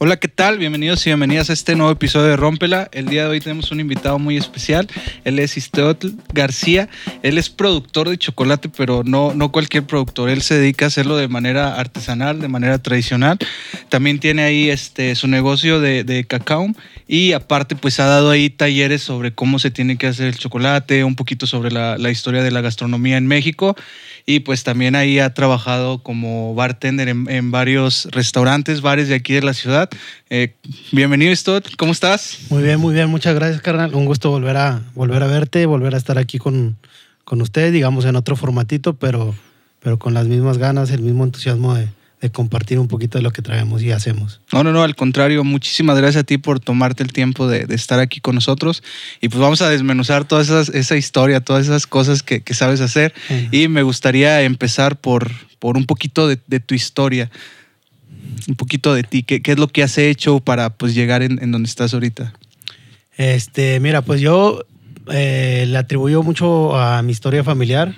Hola, ¿qué tal? Bienvenidos y bienvenidas a este nuevo episodio de Rómpela. El día de hoy tenemos un invitado muy especial. Él es Isteotl García. Él es productor de chocolate, pero no, no cualquier productor. Él se dedica a hacerlo de manera artesanal, de manera tradicional. También tiene ahí este, su negocio de, cacao y aparte pues ha dado ahí talleres sobre cómo se tiene que hacer el chocolate, un poquito sobre la historia de la gastronomía en México y pues también ahí ha trabajado como bartender en, varios restaurantes, bares de aquí de la ciudad. Eh, bienvenido, Stott, ¿cómo estás? Muy bien, muy bien, muchas gracias, carnal. Un gusto volver a, volver a verte, volver a estar aquí con, con usted, digamos en otro formatito, pero, pero con las mismas ganas, el mismo entusiasmo de, de compartir un poquito de lo que traemos y hacemos. No, no, no, al contrario, muchísimas gracias a ti por tomarte el tiempo de, estar aquí con nosotros y pues vamos a desmenuzar toda esa historia, todas esas cosas que, sabes hacer y me gustaría empezar por, por un poquito de, tu historia, un poquito de ti, ¿Qué, es lo que has hecho para pues llegar en, donde estás ahorita? Este, mira, pues yo eh, le atribuyo mucho a mi historia familiar.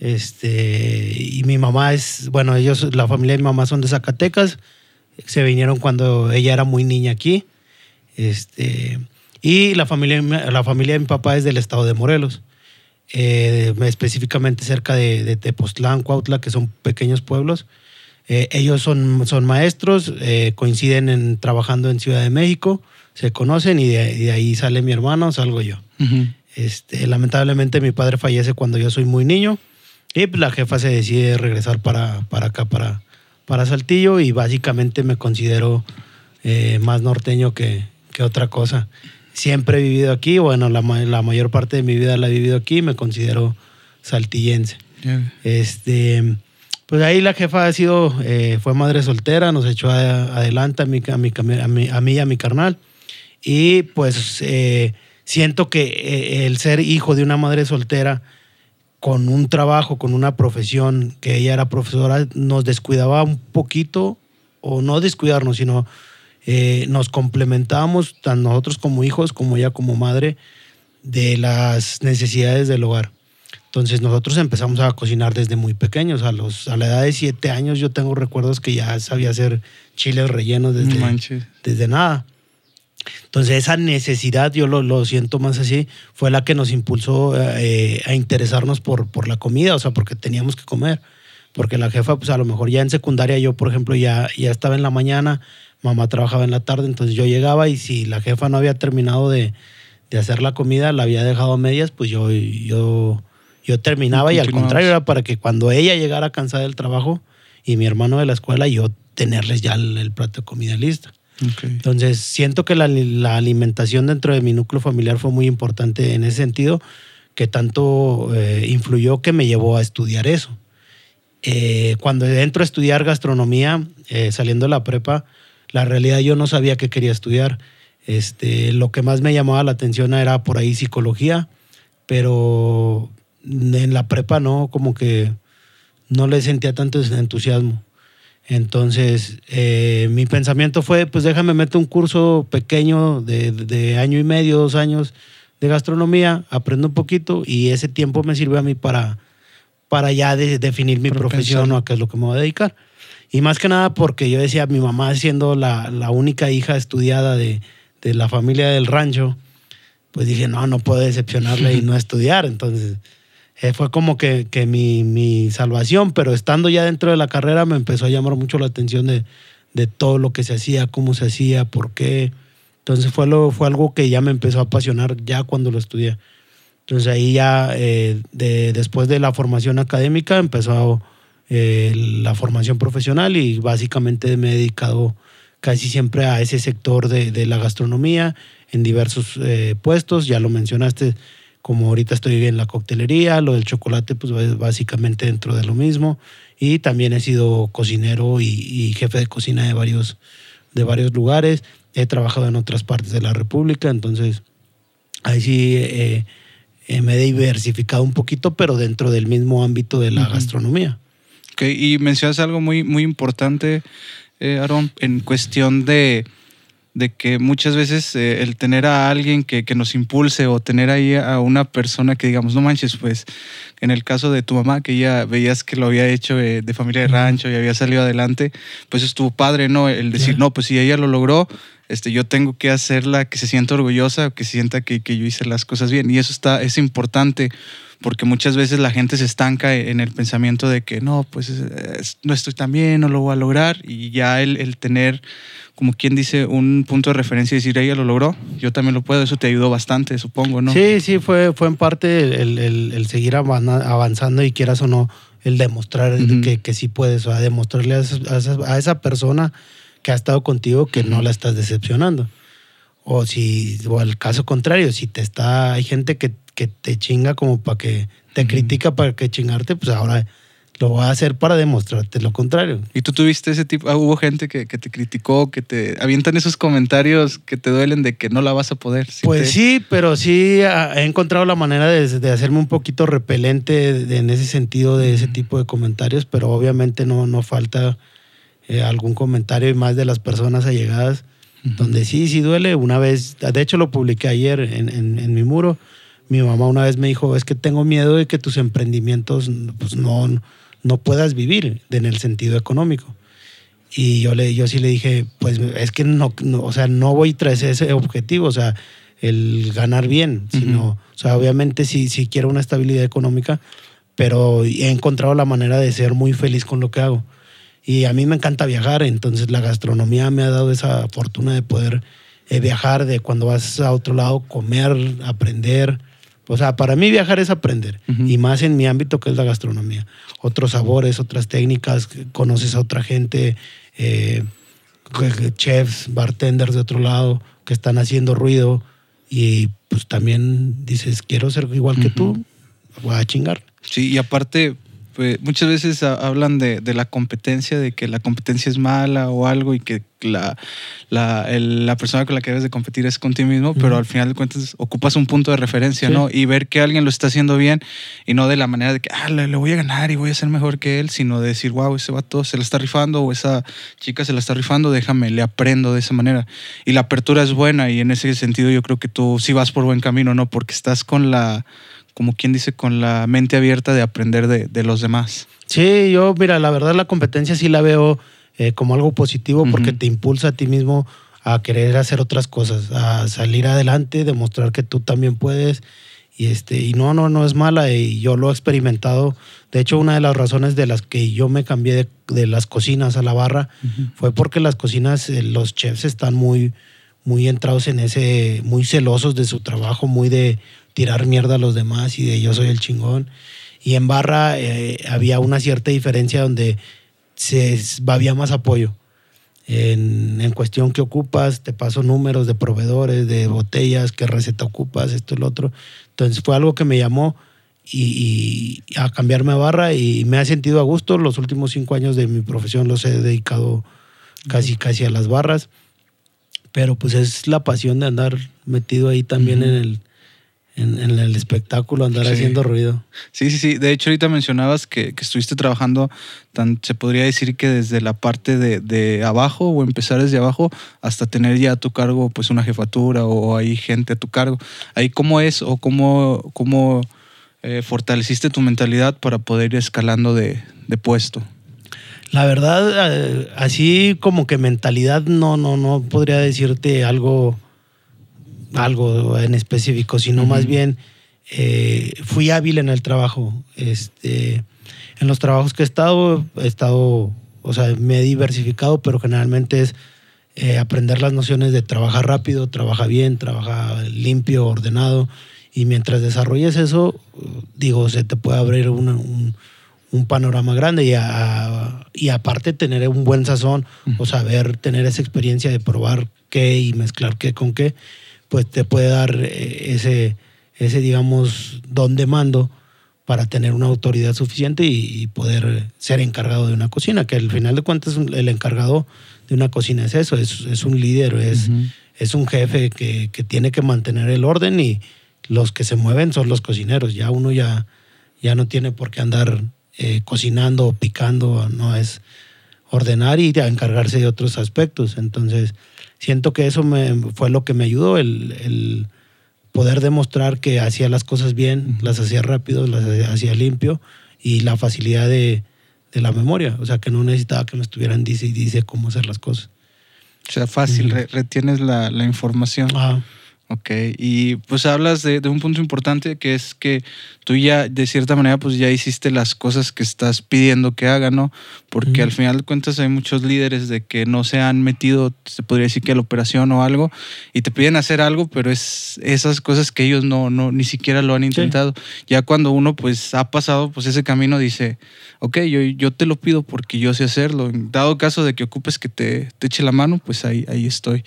Este, y mi mamá es, bueno, ellos, la familia de mi mamá son de Zacatecas, se vinieron cuando ella era muy niña aquí. Este, y la familia, la familia de mi papá es del estado de Morelos, eh, específicamente cerca de, de, Tepoztlán, Cuautla, que son pequeños pueblos. Eh, ellos son, son maestros, eh, coinciden en, trabajando en Ciudad de México, se conocen y de, ahí sale mi hermano, salgo yo. este, lamentablemente mi padre fallece cuando yo soy muy niño. Y pues, la jefa se decide regresar para, para acá, para, para Saltillo, y básicamente me considero eh, más norteño que, que, otra cosa. Siempre he vivido aquí, bueno, la, la, mayor parte de mi vida la he vivido aquí, me considero saltillense. Este, pues ahí la jefa ha sido, eh, fue madre soltera, nos echó adelante a, mi, a, mi, a, mí, y a mi carnal. Y pues eh, siento que el ser hijo de una madre soltera, con un trabajo, con una profesión, que ella era profesora, nos descuidaba un poquito, o no descuidarnos, sino eh, nos complementábamos, tanto nosotros como hijos, como ella como madre, de las necesidades del hogar. Entonces nosotros empezamos a cocinar desde muy pequeños, a, los, a la edad de siete años yo tengo recuerdos que ya sabía hacer chiles rellenos desde, desde nada. Entonces esa necesidad, yo lo, siento más así, fue la que nos impulsó eh, a interesarnos por, por la comida, o sea, porque teníamos que comer. Porque la jefa, pues a lo mejor ya en secundaria, yo por ejemplo ya, ya estaba en la mañana, mamá trabajaba en la tarde, entonces yo llegaba y si la jefa no había terminado de, hacer la comida, la había dejado a medias, pues yo, yo, yo terminaba y al contrario era para que cuando ella llegara cansada del trabajo y mi hermano de la escuela, yo tenerles ya el plato de comida lista. Entonces, siento que la, alimentación dentro de mi núcleo familiar fue muy importante en ese sentido, que tanto eh, influyó que me llevó a estudiar eso. Eh, cuando entro a estudiar gastronomía, eh, saliendo de la prepa, la realidad yo no sabía qué quería estudiar. Este, lo que más me llamaba la atención era por ahí psicología, pero en la prepa no, como que no le sentía tanto entusiasmo. Entonces, eh, mi pensamiento fue, pues déjame meter un curso pequeño de, año y medio, dos años de gastronomía, aprendo un poquito y ese tiempo me sirve a mí para, para ya definir mi profesión o a qué es lo que me voy a dedicar. Y más que nada porque yo decía, mi mamá siendo la, la única hija estudiada de, de, la familia del rancho, pues dije, no, no puedo decepcionarle y no estudiar. Entonces, eh, fue como que, que mi, mi, salvación, pero estando ya dentro de la carrera me empezó a llamar mucho la atención de, de todo lo que se hacía, cómo se hacía, por qué. Entonces fue, lo, fue algo que ya me empezó a apasionar ya cuando lo estudié. Entonces ahí ya, eh, de, después de la formación académica, empezó eh, la formación profesional y básicamente me he dedicado casi siempre a ese sector de, de la gastronomía en diversos puestos. Ya lo mencionaste, como ahorita estoy en la coctelería, lo del chocolate, pues básicamente dentro de lo mismo. Y también he sido cocinero y, jefe de cocina de varios, de varios lugares. He trabajado en otras partes de la República, entonces ahí sí eh, eh, me he diversificado un poquito, pero dentro del mismo ámbito de la gastronomía. Okay. Y mencionas algo muy, muy importante, eh, Aaron, en cuestión de de que muchas veces eh, el tener a alguien que, que, nos impulse o tener ahí a una persona que digamos, no manches, pues en el caso de tu mamá, que ya veías que lo había hecho de, familia de rancho y había salido adelante, pues estuvo padre, ¿no? El decir, no, pues si ella lo logró, este, yo tengo que hacerla que se sienta orgullosa, que sienta que, que yo hice las cosas bien. Y eso está, es importante porque muchas veces la gente se estanca en el pensamiento de que no, pues no estoy tan bien, no lo voy a lograr y ya el, el, tener, como quien dice, un punto de referencia y decir, ella lo logró, yo también lo puedo, eso te ayudó bastante, supongo, ¿no? Sí, sí, fue, fue en parte el, el, el seguir avanzando y quieras o no, el demostrar que, que, sí puedes, o a demostrarle a esa, a esa, persona que ha estado contigo que no la estás decepcionando. O si, o al caso contrario, si te está, hay gente que que te chinga como para que te critica para que chingarte, pues ahora lo voy a hacer para demostrarte lo contrario. ¿Y tú tuviste ese tipo? Ah, ¿Hubo gente que, te criticó, que te avientan esos comentarios que te duelen de que no la vas a poder? pues sí, pero sí ah, he encontrado la manera de, hacerme un poquito repelente en ese sentido de ese tipo de comentarios, pero obviamente no, no falta eh, algún comentario y más de las personas allegadas, donde sí, sí duele. Una vez, de hecho lo publiqué ayer en, en mi muro mi mamá una vez me dijo, es que tengo miedo de que tus emprendimientos pues, no, no puedas vivir en el sentido económico. Y yo, le, yo sí le dije, pues es que no, o sea, no voy tras ese objetivo, o sea, el ganar bien, sino, o sea, obviamente sí, sí quiero una estabilidad económica, pero he encontrado la manera de ser muy feliz con lo que hago. Y a mí me encanta viajar, entonces la gastronomía me ha dado esa fortuna de poder eh, viajar, de cuando vas a otro lado, comer, aprender, o sea, para mí viajar es aprender, y más en mi ámbito que es la gastronomía. Otros sabores, otras técnicas, conoces a otra gente, eh, chefs, bartenders de otro lado que están haciendo ruido y pues también dices, quiero ser igual que tú, voy a chingar. Sí, y aparte, pues, muchas veces hablan de, de, la competencia, de que la competencia es mala o algo y que la, la, la persona con la que debes de competir es contigo mismo, pero al final de cuentas ocupas un punto de referencia, ¿no? Y ver que alguien lo está haciendo bien y no de la manera de que, ah, le, voy a ganar y voy a ser mejor que él, sino de decir, wow, ese vato se la está rifando o esa chica se la está rifando, déjame, le aprendo de esa manera. Y la apertura es buena y en ese sentido yo creo que tú sí vas por buen camino, ¿no? Porque estás con la como quien dice, con la mente abierta de aprender de, los demás. Sí, yo, mira, la verdad la competencia sí la veo eh, como algo positivo porque te impulsa a ti mismo a querer hacer otras cosas, a salir adelante, demostrar que tú también puedes. Y, este, y no, no, no es mala y yo lo he experimentado. De hecho, una de las razones de las que yo me cambié de, las cocinas a la barra fue porque las cocinas, eh, los chefs están muy, muy entrados en ese, muy celosos de su trabajo, muy de tirar mierda a los demás y de yo soy el chingón. Y en barra eh, había una cierta diferencia donde se, había más apoyo. En, en, cuestión que ocupas, te paso números de proveedores, de botellas, qué receta ocupas, esto y lo otro. Entonces fue algo que me llamó y, a cambiarme a barra y me ha sentido a gusto. Los últimos cinco años de mi profesión los he dedicado casi, casi a las barras. Pero pues es la pasión de andar metido ahí también en el en, el espectáculo, andar haciendo ruido. Sí, sí, sí. De hecho, ahorita mencionabas que, estuviste trabajando, tan, se podría decir que desde la parte de, abajo o empezar desde abajo hasta tener ya a tu cargo pues una jefatura o hay gente a tu cargo. Ahí cómo es o cómo, cómo eh, fortaleciste tu mentalidad para poder ir escalando de, puesto. La verdad, eh, así como que mentalidad, no, no, no podría decirte algo algo en específico, sino más bien eh, fui hábil en el trabajo. Este, en los trabajos que he estado, he estado, o sea, me he diversificado, pero generalmente es eh, aprender las nociones de trabajar rápido, trabaja bien, trabaja limpio, ordenado. Y mientras desarrolles eso, digo, se te puede abrir un, panorama grande y, y, aparte tener un buen sazón o saber tener esa experiencia de probar qué y mezclar qué con qué pues te puede dar eh, ese, ese digamos, don de mando para tener una autoridad suficiente y, poder ser encargado de una cocina, que al final de cuentas el encargado de una cocina es eso, es, un líder, es, es un jefe que, tiene que mantener el orden y los que se mueven son los cocineros, ya uno ya, ya no tiene por qué andar eh, cocinando o picando, no es ordenar y encargarse de otros aspectos. Entonces, siento que eso me, fue lo que me ayudó, el, el poder demostrar que hacía las cosas bien, las hacía rápido, las hacía limpio y la facilidad de, de la memoria. O sea, que no necesitaba que me estuvieran dice y dice cómo hacer las cosas. O sea, fácil, re- retienes la, la información. Ajá. Ok, y pues hablas de, de un punto importante que es que tú ya de cierta manera pues ya hiciste las cosas que estás pidiendo que hagan, ¿no? Porque Ujú. al final de cuentas hay muchos líderes de que no se han metido, se podría decir que a la operación o algo, y te piden hacer algo, pero es esas cosas que ellos no, no ni siquiera lo han intentado. Ya cuando uno pues ha pasado pues ese camino dice, ok, yo, yo te lo pido porque yo sé hacerlo. En dado caso de que ocupes que te, te eche la mano, pues ahí, ahí estoy.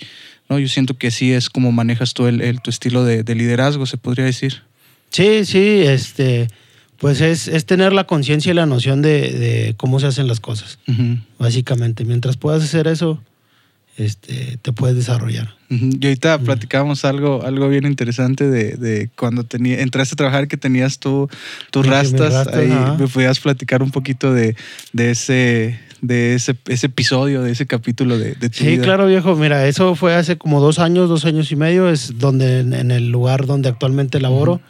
¿No? Yo siento que sí es como manejas tú el, el- tu estilo de, de liderazgo, se podría decir. Sí, sí, este, pues es, es tener la conciencia y la noción de, de cómo se hacen las cosas, básicamente. Mientras puedas hacer eso, este, te puedes desarrollar. ujú. Y ahorita platicábamos algo, algo bien interesante de, de cuando tenía, entraste a trabajar que tenías tú tus rastas. rastas, ahí me podías platicar un poquito de, de ese de ese, ese episodio, de ese capítulo de, de tu Sí, vida. claro, viejo. Mira, eso fue hace como dos años, dos años y medio. Es donde en, en el lugar donde actualmente laboro.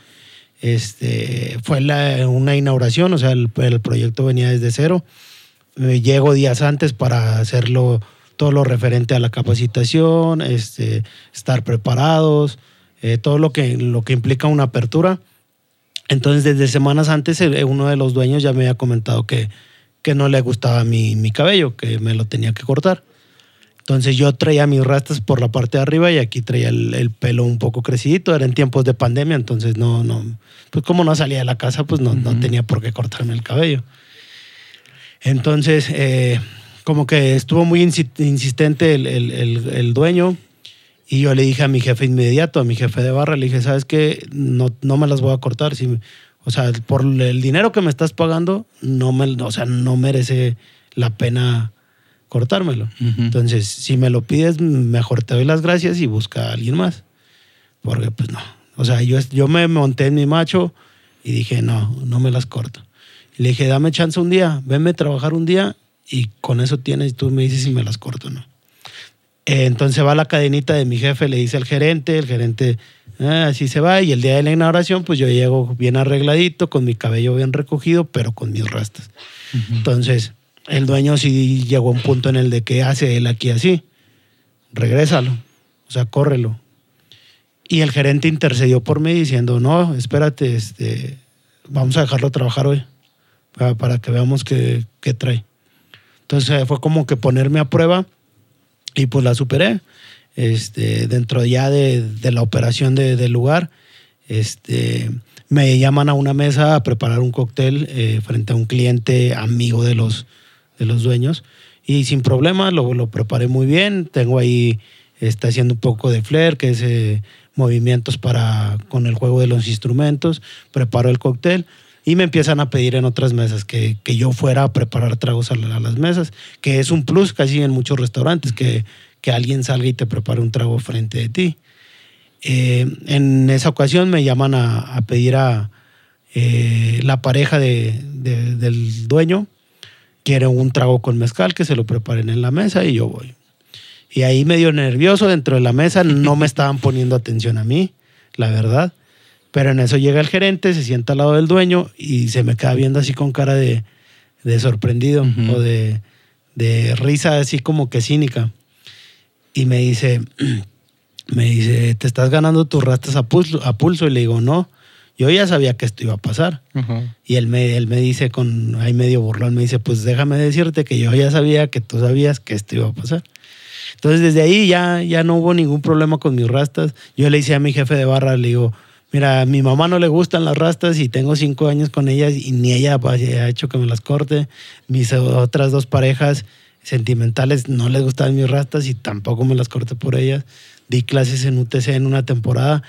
Este fue la- una inauguración, o sea, el, el proyecto venía desde cero. Eh, llego días antes para hacerlo todo lo referente a la capacitación, este, estar preparados, eh, todo lo que, lo que implica una apertura. Entonces, desde semanas antes, eh, uno de los dueños ya me había comentado que, que no le gustaba mi, mi cabello, que me lo tenía que cortar. Entonces yo traía mis rastas por la parte de arriba y aquí traía el, el pelo un poco crecidito. Era en tiempos de pandemia, entonces no, no, pues como no salía de la casa, pues no, no tenía por qué cortarme el cabello. Entonces, eh, como que estuvo muy insi- insistente el, el- el- el dueño y yo le dije a mi jefe inmediato, a mi jefe de barra, le dije, ¿sabes qué? No, no me las voy a cortar. Si, o sea, por el dinero que me estás pagando, no, me, o sea, no merece la pena cortármelo. Entonces, si me lo pides, mejor te doy las gracias y busca a alguien más. Porque, pues no. O sea, yo, yo me monté en mi macho y dije, no, no me las corto. Y le dije, dame chance un día, venme a trabajar un día y con eso tienes, tú me dices si me las corto o no. Eh, entonces va la cadenita de mi jefe, le dice al gerente, el gerente, "Ah, así se va. Y el día de la inauguración, pues yo llego bien arregladito, con mi cabello bien recogido, pero con mis rastas. Entonces, el dueño sí llegó a un punto en el de que hace él aquí así. Regrésalo. O sea, córrelo. Y el gerente intercedió por mí diciendo, no, espérate, este, vamos a dejarlo trabajar hoy para, para que veamos qué, qué trae. Entonces fue como que ponerme a prueba y pues la superé. Este, dentro ya de, de la operación de- del lugar, este, me llaman a una mesa a preparar un cóctel eh, frente a un cliente amigo de los, de los dueños. Y sin problema lo, lo preparé muy bien. Tengo ahí, está haciendo un poco de flair, que es eh, movimientos para, con el juego de los instrumentos. Preparo el cóctel y me empiezan a pedir en otras mesas que, que yo fuera a preparar tragos a, a las mesas, que es un plus casi en muchos restaurantes, que, que alguien salga y te prepare un trago frente de ti. Eh, en esa ocasión me llaman a, a pedir a eh, la pareja de- de- del dueño, quiere un trago con mezcal, que se lo preparen en la mesa y yo voy. Y ahí medio nervioso dentro de la mesa, no me estaban poniendo atención a mí, la verdad. Pero en eso llega el gerente, se sienta al lado del dueño y se me queda viendo así con cara de, de sorprendido o de, de risa así como que cínica. Y me dice, me dice, ¿te estás ganando tus rastas a pulso? A pulso? Y le digo, no, yo ya sabía que esto iba a pasar. Y él me, él me dice con ahí medio burlón, me dice, pues déjame decirte que yo ya sabía que tú sabías que esto iba a pasar. Entonces desde ahí ya, ya no hubo ningún problema con mis rastas. Yo le hice a mi jefe de barra, le digo, mira, a mi mamá no le gustan las rastas y tengo cinco años con ellas y ni ella ha hecho que me las corte. Mis otras dos parejas sentimentales no les gustaban mis rastas y tampoco me las corté por ellas. Di clases en UTC en una temporada,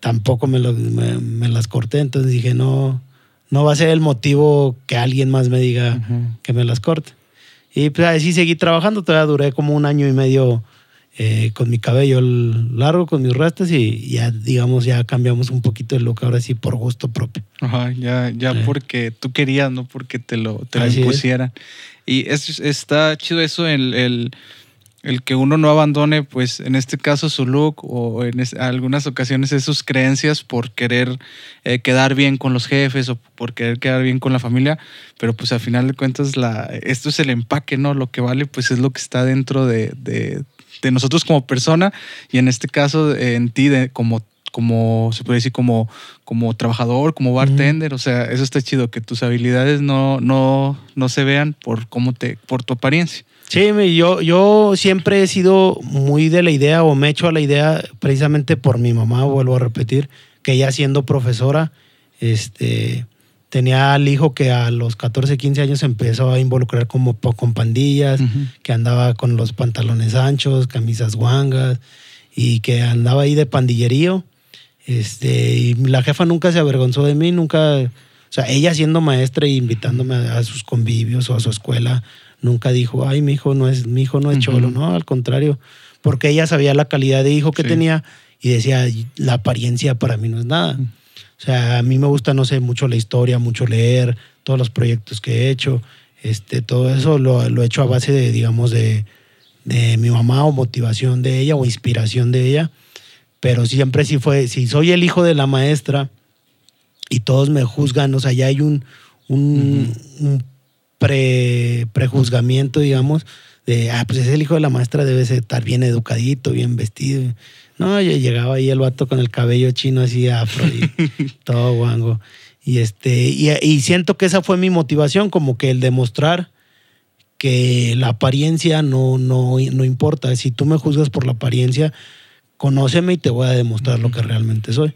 tampoco me, lo- me- me las corté. Entonces dije, no, no va a ser el motivo que alguien más me diga que me las corte. Y pues así seguí trabajando, todavía duré como un año y medio eh, con mi cabello largo, con mis rastas y ya, digamos, ya cambiamos un poquito el look ahora sí por gusto propio. Ajá, ya, ya porque tú querías, no porque te lo, te lo impusieran. Y es, está chido eso, el, el, el, que uno no abandone, pues en este caso su look o en algunas ocasiones es sus creencias por querer eh, quedar bien con los jefes o por querer quedar bien con la familia, pero pues al final de cuentas la, esto es el empaque, ¿no? Lo que vale pues es lo que está dentro de, de de nosotros como persona y en este caso en ti de, como como se puede decir como, como trabajador, como bartender, o sea, eso está chido, que tus habilidades no, no, no se vean por cómo te, por tu apariencia. Sí, yo, yo siempre he sido muy de la idea o me he hecho a la idea precisamente por mi mamá, vuelvo a repetir, que ella siendo profesora, este, tenía al hijo que a los 14, 15 años empezó a involucrar como con pandillas, que andaba con los pantalones anchos, camisas guangas y que andaba ahí de pandillerío. Este, y la jefa nunca se avergonzó de mí, nunca, o sea, ella siendo maestra y invitándome a, sus convivios o a su escuela, nunca dijo, ay, mi hijo no es, mi hijo no es cholo, no, al contrario, porque ella sabía la calidad de hijo que tenía y decía, la apariencia para mí no es nada. O sea, a mí me gusta, no sé, mucho la historia, mucho leer, todos los proyectos que he hecho. Este, todo eso lo, lo he hecho a base de, digamos, de, de mi mamá o motivación de ella o inspiración de ella. Pero siempre sí fue, si soy el hijo de la maestra y todos me juzgan, o sea, ya hay un, un, un pre, prejuzgamiento, digamos, de, ah, pues es el hijo de la maestra, debe estar bien educadito, bien vestido. No, yo llegaba ahí el vato con el cabello chino así afro y todo guango. Y, este, y, siento que esa fue mi motivación, como que el demostrar que la apariencia no, no, no importa. Si tú me juzgas por la apariencia, conóceme y te voy a demostrar lo que realmente soy.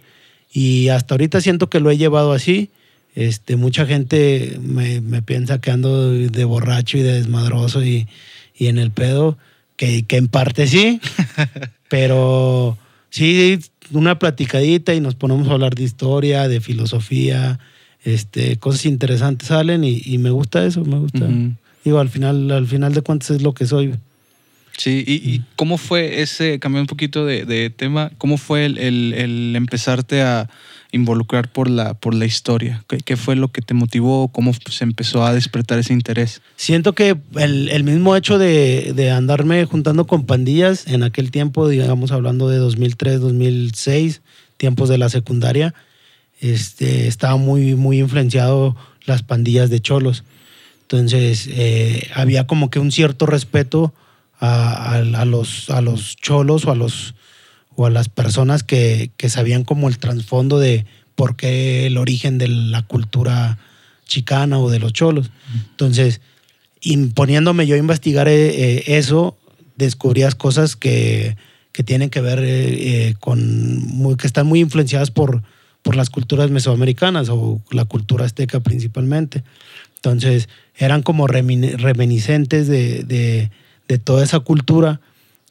Y hasta ahorita siento que lo he llevado así. Este, mucha gente me, me piensa que ando de borracho y de desmadroso y, y en el pedo, que, que en parte sí, Pero sí, una platicadita y nos ponemos a hablar de historia, de filosofía, este, cosas interesantes salen y, me gusta eso, me gusta. Digo, al final, al final de cuentas es lo que soy. Sí, y, cómo fue ese, cambié un poquito de, tema, cómo fue el empezarte a, involucrar por la, por la historia? ¿Qué, fue lo que te motivó? ¿Cómo se empezó a despertar ese interés? Siento que el, mismo hecho de, andarme juntando con pandillas en aquel tiempo, digamos hablando de 2003, 2006, tiempos de la secundaria, este, estaba muy, muy influenciado las pandillas de cholos. Entonces, eh, había como que un cierto respeto a, los, a los cholos o a los o a las personas que, sabían como el trasfondo de por qué el origen de la cultura chicana o de los cholos. Entonces, imponiéndome yo a investigar eh, eh, eso, descubrías cosas que, tienen que ver eh, con, que están muy influenciadas por, por las culturas mesoamericanas o la cultura azteca principalmente. Entonces, eran como reminiscentes de, de toda esa cultura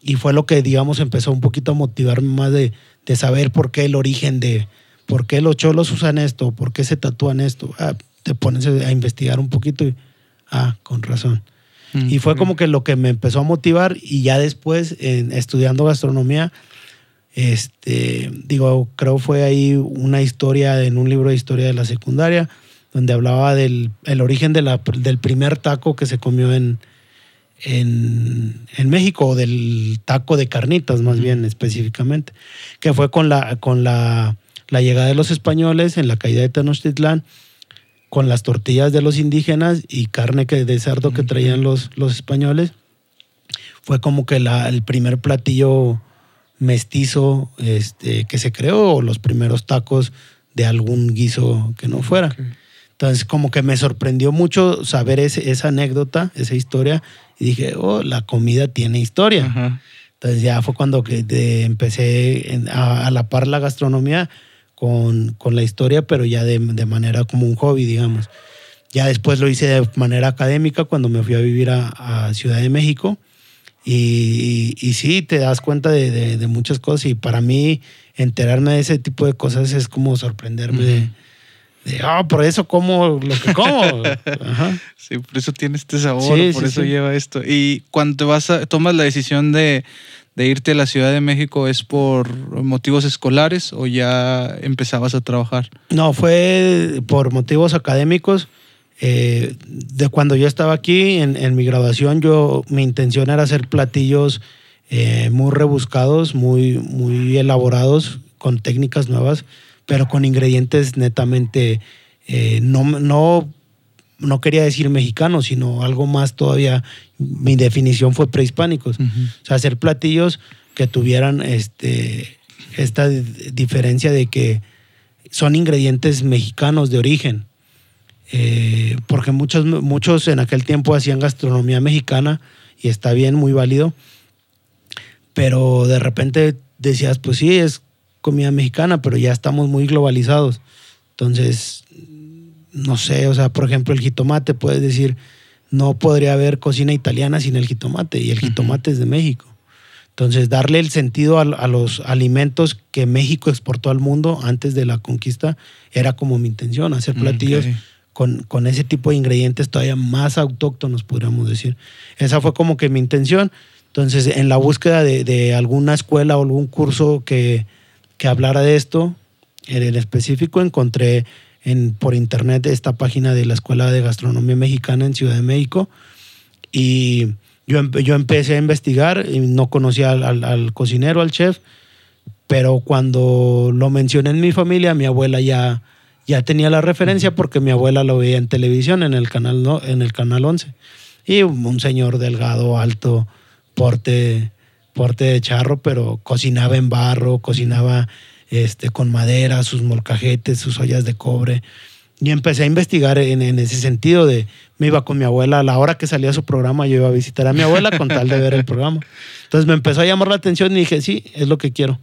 y fue lo que, digamos, empezó un poquito a motivarme más de, saber por qué el origen de, por qué los cholos usan esto, por qué se tatúan esto. Ah, te pones a investigar un poquito y, ah, con razón. Mm, y fue como que lo que me empezó a motivar y ya después, estudiando gastronomía, este, digo, creo fue ahí una historia en un libro de historia de la secundaria, donde hablaba del el origen de la, del primer taco que se comió en, en, en, México, del taco de carnitas más bien específicamente, que fue con la, con la, la llegada de los españoles en la caída de Tenochtitlán, con las tortillas de los indígenas y carne que, de cerdo que traían los, los españoles. Fue como que la, el primer platillo mestizo este, que se creó, o los primeros tacos de algún guiso que no fuera. Entonces, como que me sorprendió mucho saber esa anécdota, esa historia, y dije, oh, la comida tiene historia. Entonces ya fue cuando que empecé a, la par la gastronomía con, con, la historia, pero ya de, de, manera como un hobby, digamos. Ya después lo hice de manera académica cuando me fui a vivir a, Ciudad de México. Y, y, sí, te das cuenta de, de, muchas cosas y para mí enterarme de ese tipo de cosas es como sorprenderme de ah, por eso como lo que como. Sí, por eso tiene este sabor, por eso lleva esto. Y cuando vas a, tomas la decisión de, de irte a la Ciudad de México es por motivos escolares o ya empezabas a trabajar? No, fue por motivos académicos. Eh, de cuando yo estaba aquí, en, mi graduación, yo, mi intención era hacer platillos eh, muy rebuscados, muy, muy elaborados, con técnicas nuevas, pero con ingredientes netamente, eh, no, no, no quería decir mexicanos, sino algo más todavía, mi definición fue prehispánicos. O sea, hacer platillos que tuvieran este, esta diferencia de que son ingredientes mexicanos de origen eh, porque muchos, muchos en aquel tiempo hacían gastronomía mexicana y está bien, muy válido, pero de repente decías, pues sí, es comida mexicana, pero ya estamos muy globalizados. Entonces, no sé, o sea, por ejemplo, el jitomate, puedes decir, no podría haber cocina italiana sin el jitomate, y el jitomate es de México. Entonces, darle el sentido a, los alimentos que México exportó al mundo antes de la conquista era como mi intención, hacer platillos con, ese tipo de ingredientes todavía más autóctonos, podríamos decir. Esa fue como que mi intención. Entonces, en la búsqueda de, alguna escuela o algún curso que, hablara de esto, en el específico encontré en, por internet esta página de la Escuela de Gastronomía Mexicana en Ciudad de México y yo, yo empecé a investigar y no conocía al, al, cocinero, al chef, pero cuando lo mencioné en mi familia, mi abuela ya ya tenía la referencia porque mi abuela lo veía en televisión, en el canal, ¿no? en el canal 11. Y un señor delgado, alto, porte, porte de charro, pero cocinaba en barro, cocinaba este, con madera, sus molcajetes, sus ollas de cobre. Y empecé a investigar en, en, ese sentido de, me iba con mi abuela, a la hora que salía su programa, yo iba a visitar a mi abuela con tal de ver el programa. Entonces me empezó a llamar la atención y dije, sí, es lo que quiero.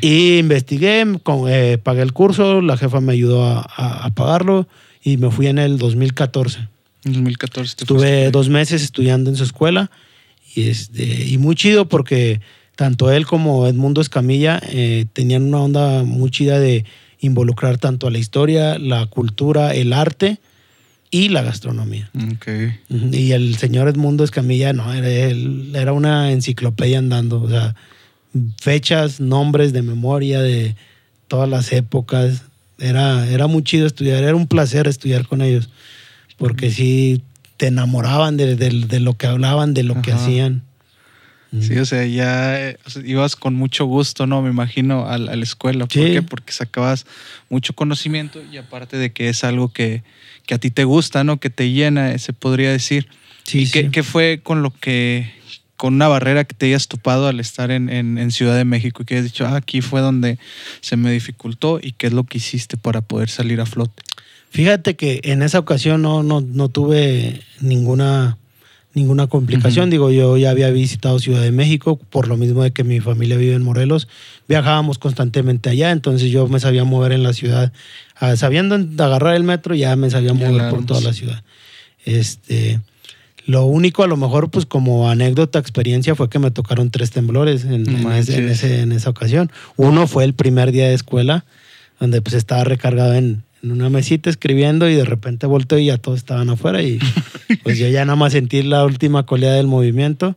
Y investigué, eh, pagué el curso, la jefa me ayudó a, pagarlo y me fui en el 2014. En 2014 Estuve dos meses estudiando en su escuela y, este, y muy chido porque tanto él como Edmundo Escamilla eh, tenían una onda muy chida de involucrar tanto a la historia, la cultura, el arte y la gastronomía. Y el señor Edmundo Escamilla, no, era, era una enciclopedia andando, o sea, fechas, nombres de memoria de todas las épocas. Era, era muy chido estudiar, era un placer estudiar con ellos, porque sí te enamoraban de, lo que hablaban, de lo que hacían. Sí, o sea, ya ibas con mucho gusto, ¿no? Me imagino, a, la escuela. ¿Por qué? Porque sacabas mucho conocimiento y aparte de que es algo que, a ti te gusta, ¿no? Que te llena, se podría decir. Sí, ¿Y qué, fue con lo que con una barrera que te hayas topado al estar en, Ciudad de México y que hayas dicho, ah, aquí fue donde se me dificultó y qué es lo que hiciste para poder salir a flote? Fíjate que en esa ocasión no, no, tuve ninguna, ninguna complicación. Digo, yo ya había visitado Ciudad de México, por lo mismo de que mi familia vive en Morelos. Viajábamos constantemente allá, entonces yo me sabía mover en la ciudad. Ah, sabiendo agarrar el metro, ya me sabía mover por toda la ciudad. Este, lo único, a lo mejor, pues como anécdota, experiencia, fue que me tocaron tres temblores en, esa ocasión. Uno fue el primer día de escuela, donde pues estaba recargado en, una mesita escribiendo y de repente volteo y ya todos estaban afuera y pues yo ya nada más sentí la última colea del movimiento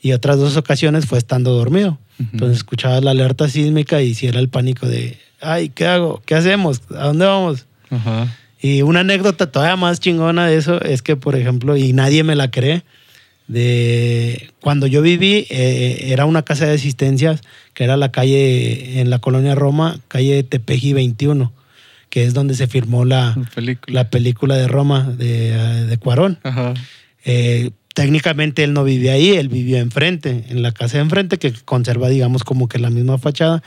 y otras dos ocasiones fue estando dormido. Entonces escuchaba la alerta sísmica y si era el pánico de, ay, ¿qué hago? ¿Qué hacemos? ¿A dónde vamos? Ajá. Y una anécdota todavía más chingona de eso es que, por ejemplo, y nadie me la cree, de cuando yo viví, eh, era una casa de asistencias que era la calle en la colonia Roma, calle Tepeji 21, que es donde se firmó la, la película de Roma de, de Cuarón. Eh, técnicamente él no vivía ahí, él vivía enfrente, en la casa de enfrente, que conserva, digamos, como que la misma fachada.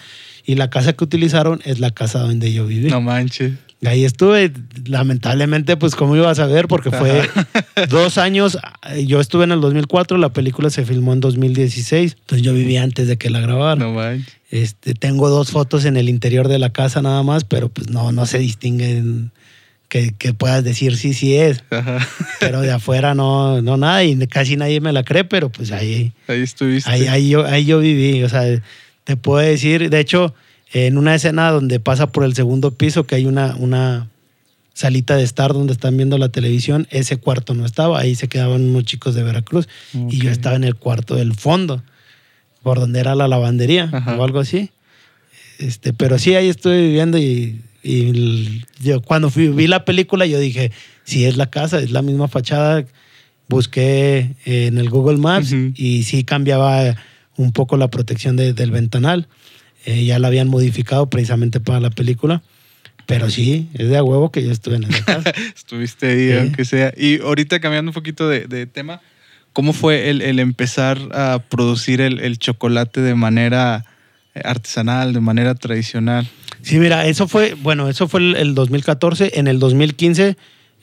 Y la casa que utilizaron es la casa donde yo viví. No manches. Ahí estuve, lamentablemente, pues como ibas a ver, porque fue dos años, yo estuve en el 2004, la película se filmó en 2016, entonces yo viví antes de que la grabaran. No manches. Este, tengo dos fotos en el interior de la casa nada más, pero pues no, no se distinguen que, puedas decir sí, sí es. Pero de afuera no, no nada y casi nadie me la cree, pero pues ahí... Ahí estuviste. Ahí, ahí, yo, ahí yo viví, o sea, te puedo decir, de hecho en una escena donde pasa por el segundo piso, que hay una, una salita de estar donde están viendo la televisión, ese cuarto no estaba, ahí se quedaban unos chicos de Veracruz y yo estaba en el cuarto del fondo. por donde era la lavandería o algo así. Este, pero sí, ahí estoy viviendo y, yo cuando fui, vi la película yo dije, sí es la casa, es la misma fachada. Busqué en el Google Maps y sí cambiaba un poco la protección del ventanal. Eh, ya la habían modificado precisamente para la película. Pero sí, es de a huevo que yo estuve en esa casa. Estuviste ahí, aunque sea. Y ahorita cambiando un poquito de, tema, ¿cómo fue el, empezar a producir el, chocolate de manera artesanal, de manera tradicional? Sí, mira, eso fue, bueno, eso fue el, 2014. En el 2015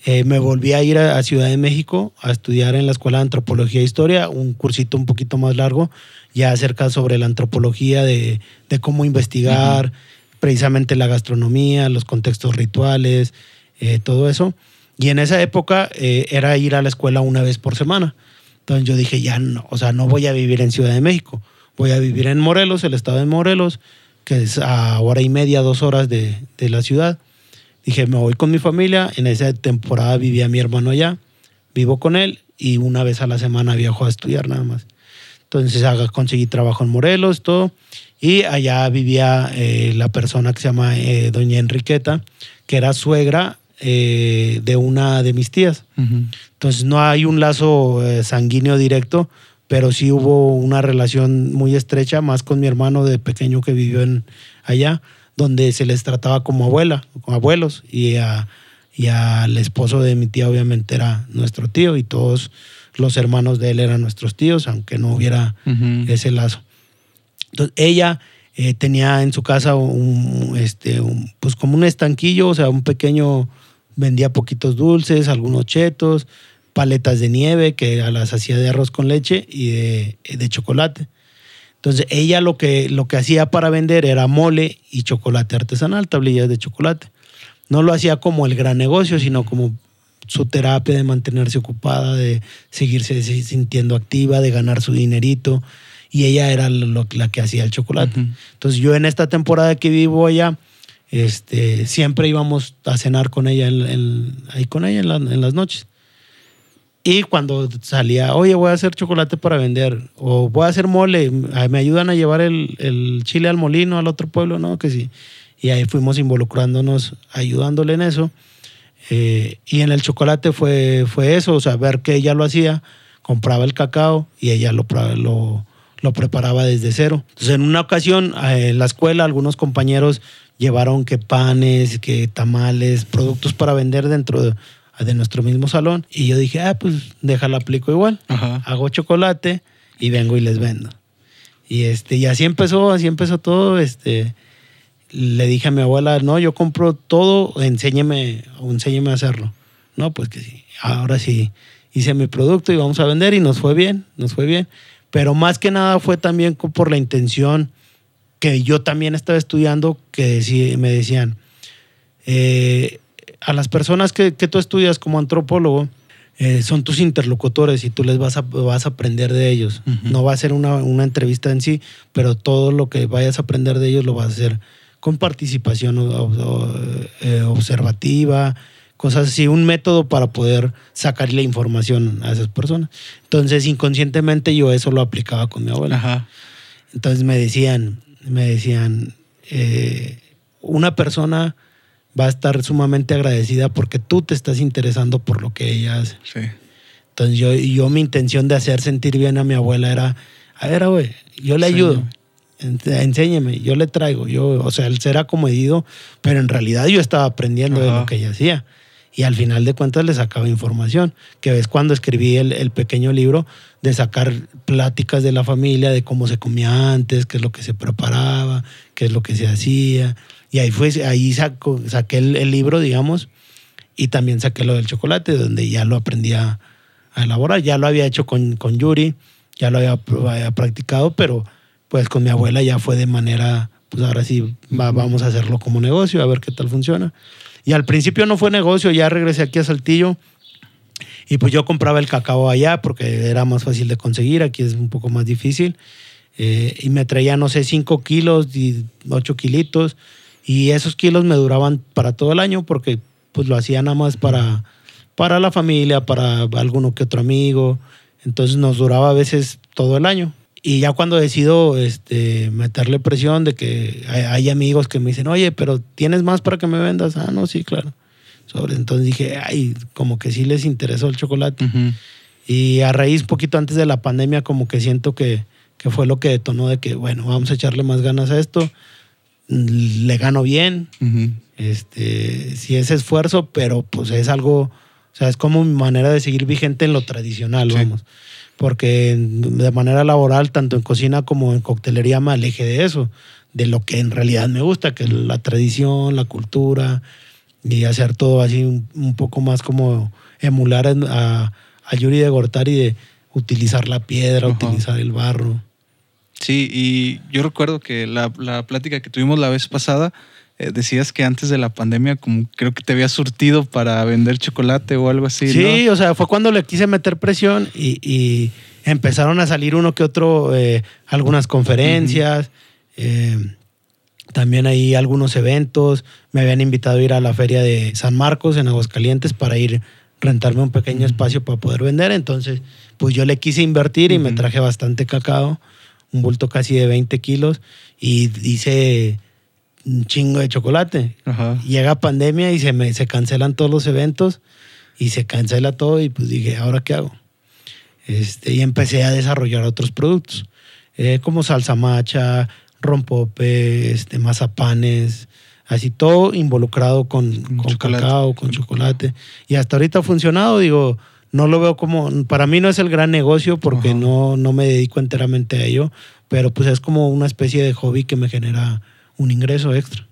eh, me volví a ir a, Ciudad de México a estudiar en la Escuela de Antropología e Historia, un cursito un poquito más largo, ya acerca sobre la antropología, de, cómo investigar precisamente la gastronomía, los contextos rituales, eh, todo eso. Y en esa época eh, era ir a la escuela una vez por semana. Entonces yo dije, ya no, o sea, no voy a vivir en Ciudad de México, voy a vivir en Morelos, el estado de Morelos, que es a hora y media, dos horas de, de la ciudad. Dije, me voy con mi familia. En esa temporada vivía mi hermano allá, vivo con él y una vez a la semana viajo a estudiar nada más. Entonces conseguí trabajo en Morelos, todo. Y allá vivía eh, la persona que se llama eh, Doña Enriqueta, que era suegra eh, de una de mis tías. Entonces no hay un lazo sanguíneo directo, pero sí hubo una relación muy estrecha, más con mi hermano de pequeño que vivió en, allá, donde se les trataba como abuela, como abuelos, y, a, y al esposo de mi tía obviamente era nuestro tío, y todos los hermanos de él eran nuestros tíos, aunque no hubiera ese lazo. Entonces, ella eh, tenía en su casa un, este, pues como un estanquillo, o sea, un pequeño, vendía poquitos dulces, algunos chetos, paletas de nieve que las hacía de arroz con leche y de, chocolate. Entonces, ella lo que, lo que hacía para vender era mole y chocolate artesanal, tablillas de chocolate. No lo hacía como el gran negocio, sino como su terapia de mantenerse ocupada, de seguirse sintiendo activa, de ganar su dinerito y ella era la que hacía el chocolate. Entonces yo en esta temporada que vivo allá, este, siempre íbamos a cenar con ella, ahí con ella en, las noches. Y cuando salía, oye, voy a hacer chocolate para vender, o voy a hacer mole, me ayudan a llevar el, chile al molino, al otro pueblo, ¿no? Que sí. Y ahí fuimos involucrándonos, ayudándole en eso. Eh, y en el chocolate fue, fue eso, o sea, ver que ella lo hacía, compraba el cacao y ella lo, lo, lo preparaba desde cero. Entonces, en una ocasión, eh, en la escuela, algunos compañeros llevaron que panes, que tamales, productos para vender dentro de, nuestro mismo salón. Y yo dije, ah, pues déjala, aplico igual. Hago chocolate y vengo y les vendo. Y, este, y así empezó, así empezó todo. Este, le dije a mi abuela, no, yo compro todo, enséñeme, enséñeme a hacerlo. No, pues que sí. Ahora sí hice mi producto y vamos a vender y nos fue bien, nos fue bien pero más que nada fue también por la intención que yo también estaba estudiando, que me decían, eh, a las personas que, tú estudias como antropólogo, eh, son tus interlocutores y tú les vas a, vas a aprender de ellos. No va a ser una, entrevista en sí, pero todo lo que vayas a aprender de ellos lo vas a hacer con participación eh, observativa, cosas así, un método para poder sacarle información a esas personas. Entonces, inconscientemente yo eso lo aplicaba con mi abuela. Entonces me decían, me decían, eh, una persona va a estar sumamente agradecida porque tú te estás interesando por lo que ella hace. Entonces yo, yo mi intención de hacer sentir bien a mi abuela era, a ver, güey, yo le ayudo. Enséñeme, yo le traigo, yo, o sea, él será comedido, pero en realidad yo estaba aprendiendo de lo que ella hacía y al final de cuentas le sacaba información, que ves cuando escribí el, pequeño libro de sacar pláticas de la familia, de cómo se comía antes, qué es lo que se preparaba, qué es lo que se hacía. Y ahí, fue, ahí saco, saqué el, libro, digamos, y también saqué lo del chocolate, donde ya lo aprendí a, elaborar. Ya lo había hecho con, con Yuri, ya lo había, practicado, pero pues con mi abuela ya fue de manera, pues ahora sí, vamos a hacerlo como negocio, a ver qué tal funciona. Y al principio no fue negocio, ya regresé aquí a Saltillo. Y pues yo compraba el cacao allá porque era más fácil de conseguir, aquí es un poco más difícil. Eh, y me traía, no sé, 5 kilos y 8 kilitos. Y esos kilos me duraban para todo el año porque pues lo hacía nada más para, para la familia, para alguno que otro amigo. Entonces nos duraba a veces todo el año. Y ya cuando decido este, meterle presión de que hay, amigos que me dicen, oye, pero ¿tienes más para que me vendas? Ah, no, sí, claro. Sobre, entonces dije, ay, como que sí les interesó el chocolate. Y a raíz, poquito antes de la pandemia, como que siento que, que fue lo que detonó de que, bueno, vamos a echarle más ganas a esto. Le gano bien. este, sí es esfuerzo, pero pues es algo, o sea, es como mi manera de seguir vigente en lo tradicional, vamos porque de manera laboral, tanto en cocina como en coctelería, me aleje de eso, de lo que en realidad me gusta, que es la tradición, la cultura, y hacer todo así un, poco más como emular a, a, Yuri de Gortari de utilizar la piedra, utilizar el barro. Sí, y yo recuerdo que la, la plática que tuvimos la vez pasada, eh, decías que antes de la pandemia, como creo que te había surtido para vender chocolate o algo así. Sí, o sea, fue cuando le quise meter presión y, empezaron a salir uno que otro, eh, algunas conferencias, eh, también hay algunos eventos. Me habían invitado a ir a la feria de San Marcos en Aguascalientes para ir rentarme un pequeño espacio para poder vender. Entonces, pues yo le quise invertir y me traje bastante cacao, un bulto casi de 20 kilos y hice un chingo de chocolate. Llega pandemia y se, me, se cancelan todos los eventos y se cancela todo y pues dije, ¿ahora qué hago? Este, y empecé a desarrollar otros productos, eh, como salsa macha, rompope, este, mazapanes, así todo involucrado con, con, cacao, con chocolate. Y hasta ahorita ha funcionado, digo, no lo veo como, para mí no es el gran negocio porque no, no me dedico enteramente a ello, pero pues es como una especie de hobby que me genera un ingreso extra.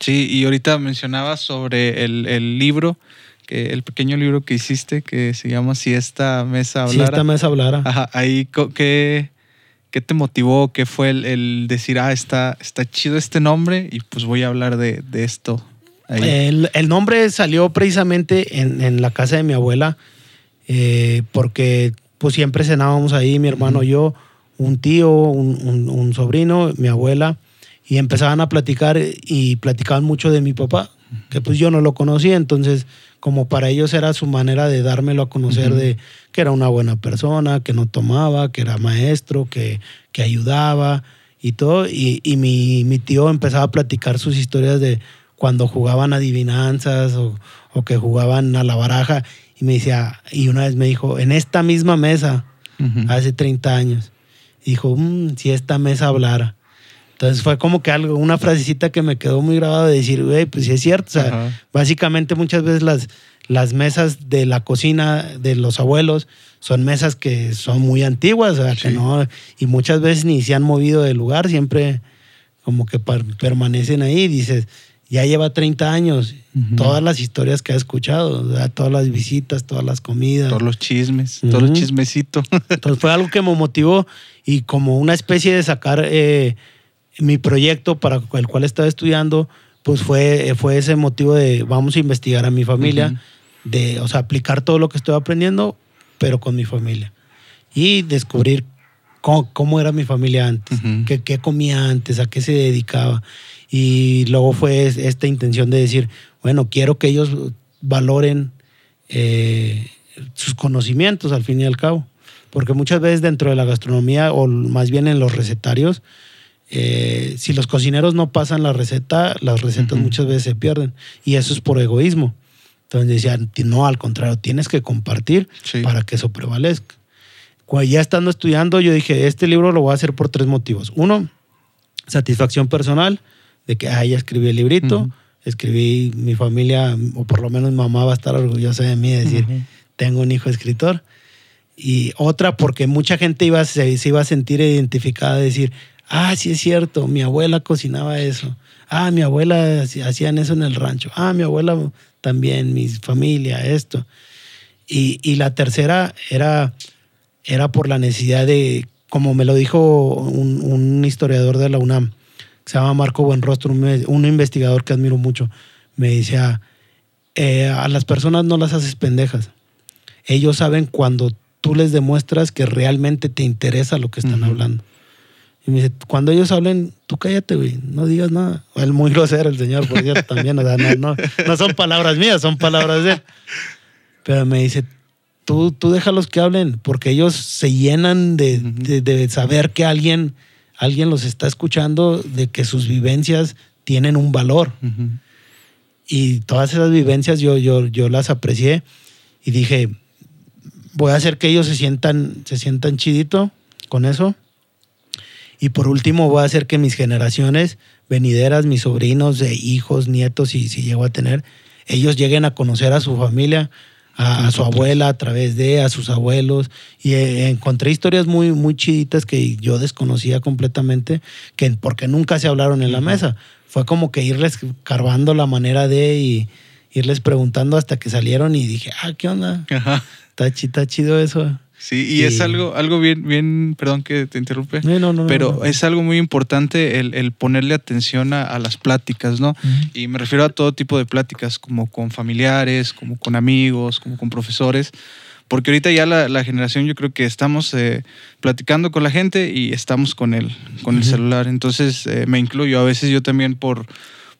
Sí, y ahorita mencionabas sobre el, libro, que el pequeño libro que hiciste que se llama Si esta mesa hablara. Si esta mesa hablara. Ajá, ahí, ¿qué, qué te motivó? ¿Qué fue el, decir, ah, está, está chido este nombre y pues voy a hablar de, esto? El, nombre salió precisamente en, la casa de mi abuela, eh, porque pues siempre cenábamos ahí, mi hermano y yo, un tío, un, un sobrino, mi abuela y empezaban a platicar y platicaban mucho de mi papá, que pues yo no lo conocía, entonces como para ellos era su manera de dármelo a conocer de que era una buena persona, que no tomaba, que era maestro, que, que ayudaba y todo. Y, y mi, mi, tío empezaba a platicar sus historias de cuando jugaban adivinanzas o, o, que jugaban a la baraja. Y me decía, y una vez me dijo, en esta misma mesa, hace 30 años, dijo, mm, si esta mesa hablara. Entonces fue como que algo, una frasecita que me quedó muy grabada de decir, güey, pues sí es cierto. O sea, básicamente muchas veces las, las mesas de la cocina de los abuelos son mesas que son muy antiguas, o sea, que no, y muchas veces ni se han movido del lugar, siempre como que permanecen ahí. Dices, ya lleva 30 años, todas las historias que ha escuchado, todas las visitas, todas las comidas. Todos los chismes, todos los chismecitos. Entonces fue algo que me motivó y como una especie de sacar eh, mi proyecto para el cual estaba estudiando, pues fue, fue ese motivo de vamos a investigar a mi familia, de, o sea, aplicar todo lo que estoy aprendiendo, pero con mi familia. Y descubrir cómo, era mi familia antes, qué, comía antes, a qué se dedicaba. Y luego fue esta intención de decir, bueno, quiero que ellos valoren eh, sus conocimientos al fin y al cabo. Porque muchas veces dentro de la gastronomía, o más bien en los recetarios, eh, si los cocineros no pasan la receta, las recetas muchas veces se pierden. Y eso es por egoísmo. Entonces decían, no, al contrario, tienes que compartir para que eso prevalezca. Cuando ya estando estudiando, yo dije, este libro lo voy a hacer por tres motivos. Uno, satisfacción personal, de que, ah, ya escribí el librito, escribí mi familia, o por lo menos mi mamá va a estar orgullosa de mí, de decir, tengo un hijo escritor. Y otra, porque mucha gente iba, se, se iba a sentir identificada, de decir, Ah, sí es cierto, mi abuela cocinaba eso. Ah, mi abuela hacían eso en el rancho. Ah, mi abuela también, mi familia, esto. Y, la tercera era, era por la necesidad de, como me lo dijo un, historiador de la UNAM, que se llama Marco Buenrostro, un, investigador que admiro mucho, me decía, eh, a las personas no las haces pendejas. Ellos saben cuando tú les demuestras que realmente te interesa lo que están hablando. Y me dice, cuando ellos hablen, tú cállate, güey, no digas nada. Él muy grosero, el señor, por cierto, también. O sea, no, no, no son palabras mías, son palabras de él. Pero me dice, tú, tú déjalos que hablen, porque ellos se llenan de, de, saber que alguien, alguien los está escuchando, de que sus vivencias tienen un valor. Y todas esas vivencias yo, yo, yo las aprecié y dije, voy a hacer que ellos se sientan, se sientan chidito con eso. Y por último, voy a hacer que mis generaciones venideras, mis sobrinos, de hijos, nietos, y si llego a tener, ellos lleguen a conocer a su familia, a, su abuela a través de, a sus abuelos. Y eh, encontré historias muy, muy chiditas que yo desconocía completamente, que, porque nunca se hablaron en la mesa. Fue como que irles carvando la manera de y irles preguntando hasta que salieron y dije, ah, ¿qué onda? Está, está chido eso. Sí, y, es algo, algo bien, bien, perdón que te interrumpe, no, no, pero es algo muy importante el, ponerle atención a, las pláticas, ¿no? Y me refiero a todo tipo de pláticas, como con familiares, como con amigos, como con profesores, porque ahorita ya la, generación yo creo que estamos eh, platicando con la gente y estamos con el, con el celular, entonces eh, me incluyo, a veces yo también por,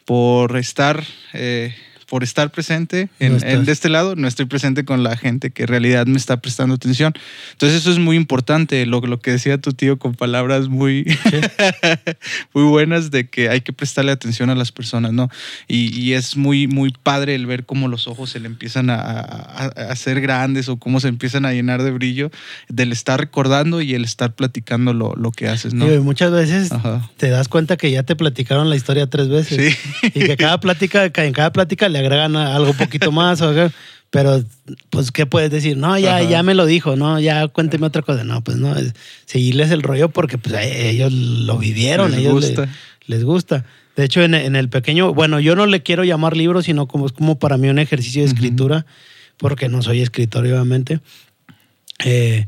por estar... Eh, por estar presente en, de este lado, no estoy presente con la gente que en realidad me está prestando atención. Entonces eso es muy importante, lo, lo que decía tu tío con palabras muy, muy buenas de que hay que prestarle atención a las personas, ¿no? Y, es muy, muy padre el ver cómo los ojos se le empiezan a, hacer grandes o cómo se empiezan a llenar de brillo del estar recordando y el estar platicando lo, lo que haces, ¿no? Y muchas veces te das cuenta que ya te platicaron la historia tres veces. Sí. Y que cada plática, en cada plática le agregan algo poquito más, pero pues, ¿qué puedes decir? No, ya, ya me lo dijo, no, ya cuénteme otra cosa. No, pues no, es seguirles el rollo porque pues ellos lo vivieron, les ellos gusta. Les, gusta. De hecho, en, el pequeño, bueno, yo no le quiero llamar libro, sino como es como para mí un ejercicio de escritura, porque no soy escritor, obviamente. Eh,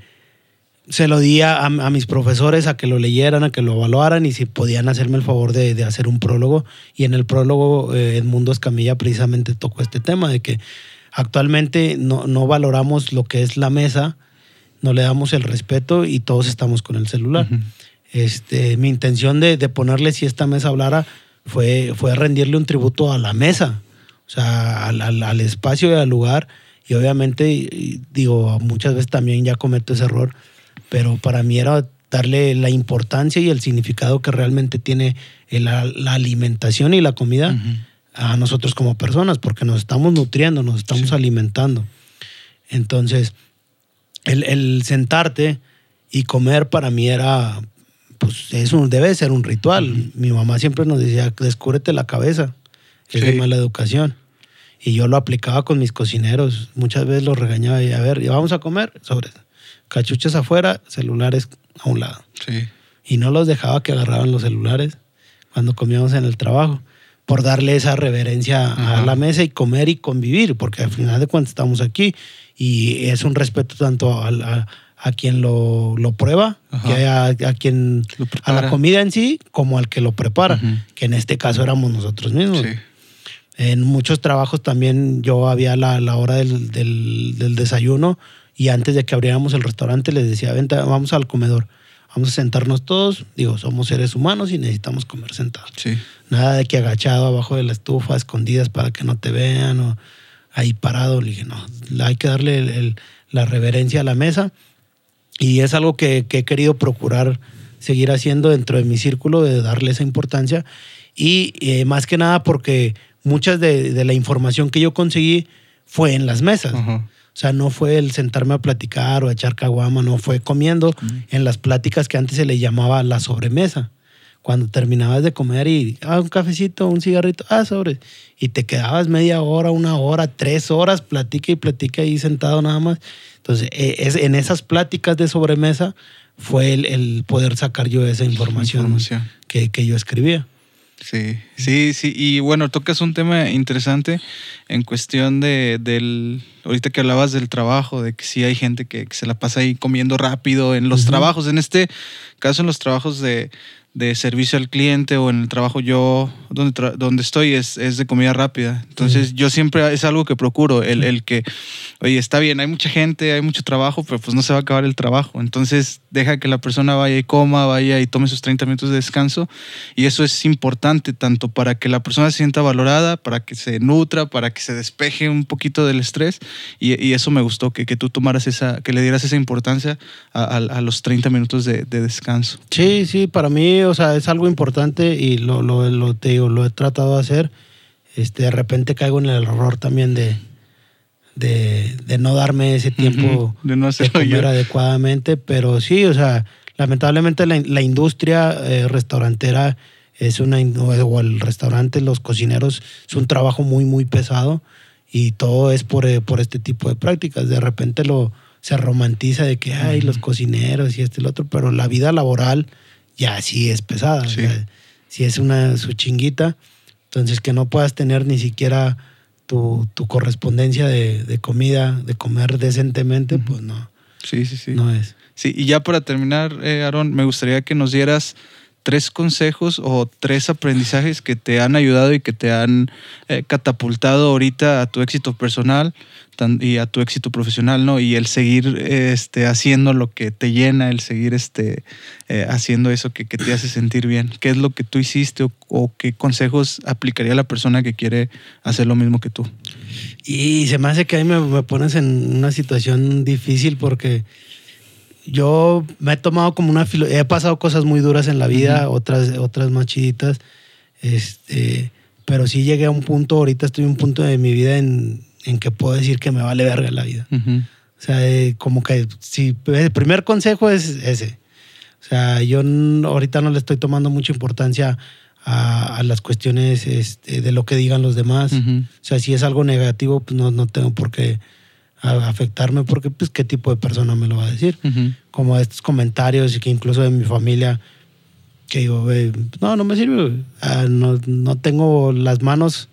se lo di a, mis profesores a que lo leyeran, a que lo evaluaran y si podían hacerme el favor de, hacer un prólogo. Y en el prólogo eh, Edmundo Escamilla precisamente tocó este tema de que actualmente no, no, valoramos lo que es la mesa, no le damos el respeto y todos estamos con el celular. este, mi intención de, ponerle si esta mesa hablara fue, fue rendirle un tributo a la mesa, o sea, al, al espacio y al lugar. Y obviamente, digo, muchas veces también ya cometo ese error pero para mí era darle la importancia y el significado que realmente tiene la, alimentación y la comida a nosotros como personas, porque nos estamos nutriendo, nos estamos alimentando. Entonces, el, sentarte y comer para mí era, pues eso debe ser un ritual. Mi mamá siempre nos decía, descúbrete la cabeza, es de mala educación. Y yo lo aplicaba con mis cocineros. Muchas veces los regañaba y a ver, ¿ya vamos a comer? Sobre cachuchas afuera, celulares a un lado. Sí. Y no los dejaba que agarraban los celulares cuando comíamos en el trabajo, por darle esa reverencia a la mesa y comer y convivir, porque al final de cuentas estamos aquí y es un respeto tanto a, a, quien lo, lo prueba, que a, a, quien a la comida en sí, como al que lo prepara, que en este caso éramos nosotros mismos. Sí. En muchos trabajos también yo había la, la hora del, del, del desayuno y antes de que abriéramos el restaurante les decía, vente, vamos al comedor, vamos a sentarnos todos, digo, somos seres humanos y necesitamos comer sentados. Sí. Nada de que agachado abajo de la estufa, escondidas para que no te vean o ahí parado. Le dije, no, hay que darle la reverencia a la mesa y es algo que, he querido procurar seguir haciendo dentro de mi círculo, de darle esa importancia y eh, más que nada porque muchas de, la información que yo conseguí fue en las mesas. O sea, no fue el sentarme a platicar o a echar caguama, no fue comiendo en las pláticas que antes se le llamaba la sobremesa. Cuando terminabas de comer y, ah, un cafecito, un cigarrito, ah, sobre. Y te quedabas media hora, una hora, tres horas, platica y platica ahí sentado nada más. Entonces, e, es, en esas pláticas de sobremesa fue el, poder sacar yo esa información, Que, que yo escribía. Sí, sí, sí. Y bueno, tocas un tema interesante en cuestión de, del, ahorita que hablabas del trabajo, de que sí hay gente que, se la pasa ahí comiendo rápido en los trabajos, en este caso en los trabajos de, de servicio al cliente o en el trabajo yo donde, donde estoy es, es, de comida rápida. Entonces yo siempre es algo que procuro, el, el, que, oye, está bien, hay mucha gente, hay mucho trabajo, pero pues no se va a acabar el trabajo. Entonces deja que la persona vaya y coma, vaya y tome sus 30 minutos de descanso. Y eso es importante tanto para que la persona se sienta valorada, para que se nutra, para que se despeje un poquito del estrés. Y, y eso me gustó, que, que, tú tomaras esa, que le dieras esa importancia a, a, a los 30 minutos de, de descanso. Sí, sí, para mí o sea, es algo importante y lo, lo, lo, te digo, lo he tratado de hacer. Este, de repente caigo en el error también de, de, de no darme ese tiempo uh -huh. de, no de comer yo. adecuadamente, pero sí, o sea, lamentablemente la, la industria eh, restaurantera es una, o el restaurante, los cocineros, es un trabajo muy, muy pesado y todo es por, eh, por este tipo de prácticas. De repente lo se romantiza de que hay -huh. los cocineros y este y el otro, pero la vida laboral ya sí es pesada. Sí. O sea, si es una su chinguita, entonces que no puedas tener ni siquiera tu, tu correspondencia de, de, comida, de comer decentemente, uh -huh. pues no. Sí, sí, sí. No es. Sí, y ya para terminar, eh, Aaron, me gustaría que nos dieras tres consejos o tres aprendizajes que te han ayudado y que te han eh, catapultado ahorita a tu éxito personal y a tu éxito profesional, ¿no? Y el seguir este, haciendo lo que te llena, el seguir este, eh, haciendo eso que, que, te hace sentir bien. ¿Qué es lo que tú hiciste o, o, qué consejos aplicaría la persona que quiere hacer lo mismo que tú? Y se me hace que ahí me, me pones en una situación difícil porque yo me he tomado como una filo he pasado cosas muy duras en la vida, uh -huh. otras, otras más chiditas, este, pero sí llegué a un punto, ahorita estoy en un punto de mi vida en, en que puedo decir que me vale verga la vida. Uh -huh. O sea, eh, como que si el primer consejo es ese. O sea, yo ahorita no le estoy tomando mucha importancia a, a las cuestiones este, de lo que digan los demás. Uh -huh. O sea, si es algo negativo, pues no, no tengo por qué a afectarme porque pues qué tipo de persona me lo va a decir. Uh -huh. Como estos comentarios y que incluso de mi familia que digo, no, no me sirve, ah, no, no, tengo las manos.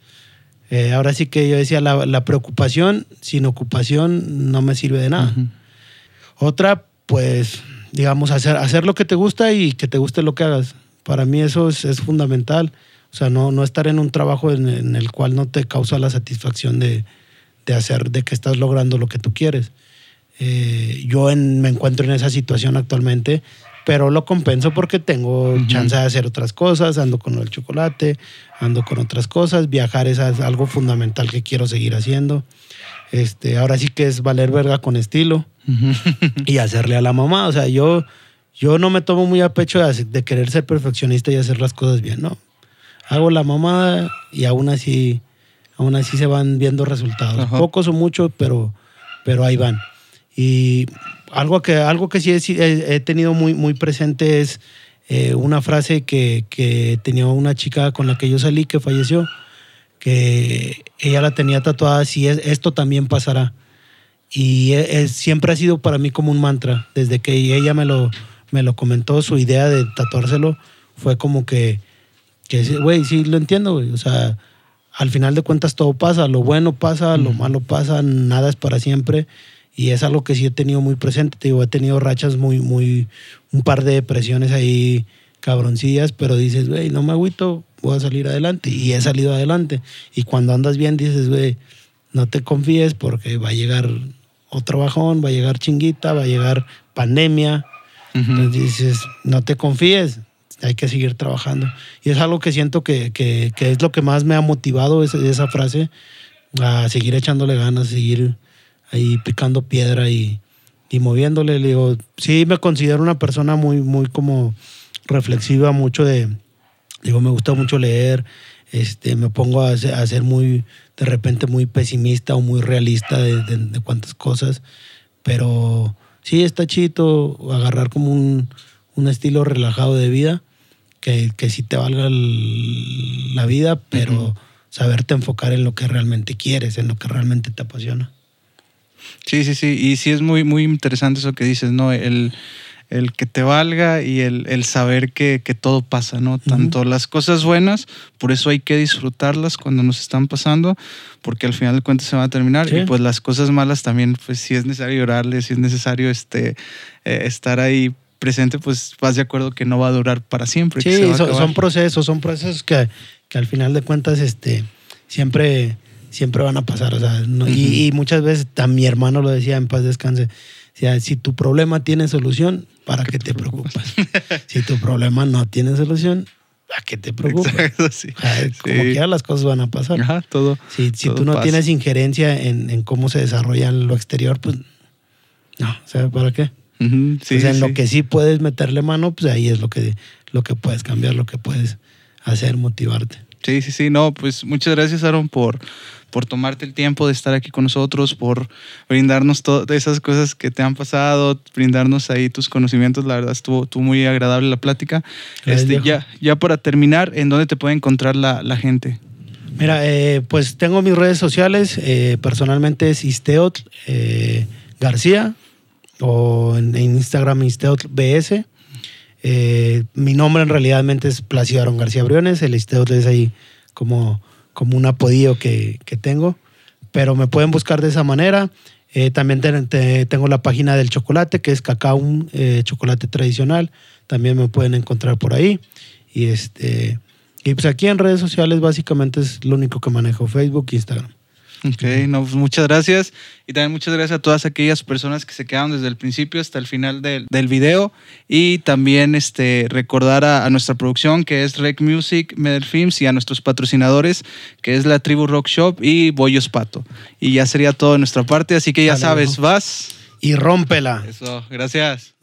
Eh, ahora sí que yo decía, la, la, preocupación sin ocupación no me sirve de nada. Uh -huh. Otra, pues, digamos, hacer, hacer lo que te gusta y que te guste lo que hagas. Para mí eso es, es fundamental. O sea, no, no estar en un trabajo en, en el cual no te causa la satisfacción de, de hacer, de que estás logrando lo que tú quieres. Eh, yo en, me encuentro en esa situación actualmente, pero lo compenso porque tengo uh -huh. chance de hacer otras cosas, ando con el chocolate, ando con otras cosas, viajar es algo fundamental que quiero seguir haciendo. Este, ahora sí que es valer verga con estilo uh -huh. y hacerle a la mamá. O sea, yo, yo no me tomo muy a pecho de, de, querer ser perfeccionista y hacer las cosas bien, ¿no? Hago la mamá y aún así aún así se van viendo resultados. Ajá. Pocos o muchos, pero, pero ahí van. Y algo que, algo que sí he, he tenido muy, muy presente es eh, una frase que, que, tenía una chica con la que yo salí que falleció, que ella la tenía tatuada, si es, esto también pasará. Y es, siempre ha sido para mí como un mantra. Desde que ella me lo, me lo comentó, su idea de tatuárselo fue como que, güey, sí lo entiendo, güey. O sea, al final de cuentas todo pasa, lo bueno pasa, lo malo pasa, nada es para siempre. Y es algo que sí he tenido muy presente. Te digo, he tenido rachas muy, muy, un par de depresiones ahí cabroncillas, pero dices, güey, no me agüito, voy a salir adelante. Y he salido adelante. Y cuando andas bien, dices, güey, no te confíes porque va a llegar otro bajón, va a llegar chinguita, va a llegar pandemia. Uh -huh. Entonces dices, no te confíes, hay que seguir trabajando. Y es algo que siento que, que, es lo que más me ha motivado, esa, esa, frase, a seguir echándole ganas, seguir ahí picando piedra y, y moviéndole. Le digo, sí me considero una persona muy, muy como reflexiva, mucho de, digo, me gusta mucho leer, este, me pongo a a ser muy, de repente muy pesimista o muy realista de, de, cuantas cosas, pero sí está chido agarrar como un, un estilo relajado de vida que, que sí te valga el, la vida, pero uh -huh. saberte enfocar en lo que realmente quieres, en lo que realmente te apasiona. Sí, sí, sí. Y sí es muy, muy interesante eso que dices, ¿no? El, el que te valga y el, el saber que, que, todo pasa, ¿no? Tanto uh -huh. las cosas buenas, por eso hay que disfrutarlas cuando nos están pasando, porque al final de cuentas se van a terminar. Sí. Y pues las cosas malas también, pues sí es necesario llorarles, sí es necesario este, eh, estar ahí presente, pues vas de acuerdo que no va a durar para siempre. Sí, son, procesos, son procesos que, que, al final de cuentas este, siempre, siempre van a pasar. O sea, y, muchas veces, también mi hermano lo decía en paz descanse, sea, si tu problema tiene solución, ¿para qué te, preocupas? si tu problema no tiene solución, ¿a qué te preocupas? Como quiera las cosas van a pasar. Ajá, todo. Si, si tú no tienes injerencia en, en, cómo se desarrolla lo exterior, pues no, ¿sabes para qué? Sí, en lo que sí puedes meterle mano, pues ahí es lo que, lo que puedes cambiar, lo que puedes hacer, motivarte. Sí, sí, sí, no, pues muchas gracias Aaron por, por tomarte el tiempo de estar aquí con nosotros, por brindarnos todas esas cosas que te han pasado, brindarnos ahí tus conocimientos. La verdad estuvo, estuvo muy agradable la plática. este, ya, ya para terminar, ¿en dónde te puede encontrar la, la gente? Mira, eh, pues tengo mis redes sociales. Eh, personalmente es Isteot eh, García o en, Instagram Isteot BS. mi nombre en realidad es Placido Aaron García Briones. El Isteot es ahí como como un apodillo que, tengo, pero me pueden buscar de esa manera. Eh, también tengo la página del chocolate, que es cacao, eh, chocolate tradicional. También me pueden encontrar por ahí. Y, este, y pues aquí en redes sociales básicamente es lo único que manejo, Facebook e Instagram. Ok, no, pues muchas gracias. Y también muchas gracias a todas aquellas personas que se quedaron desde el principio hasta el final del, del video. Y también este, recordar a, nuestra producción que es Rec Music, Medel Films y a nuestros patrocinadores que es la Tribu Rock Shop y Bollos Pato. Y ya sería todo de nuestra parte, así que ya sabes, vas. Y rómpela. Eso, gracias.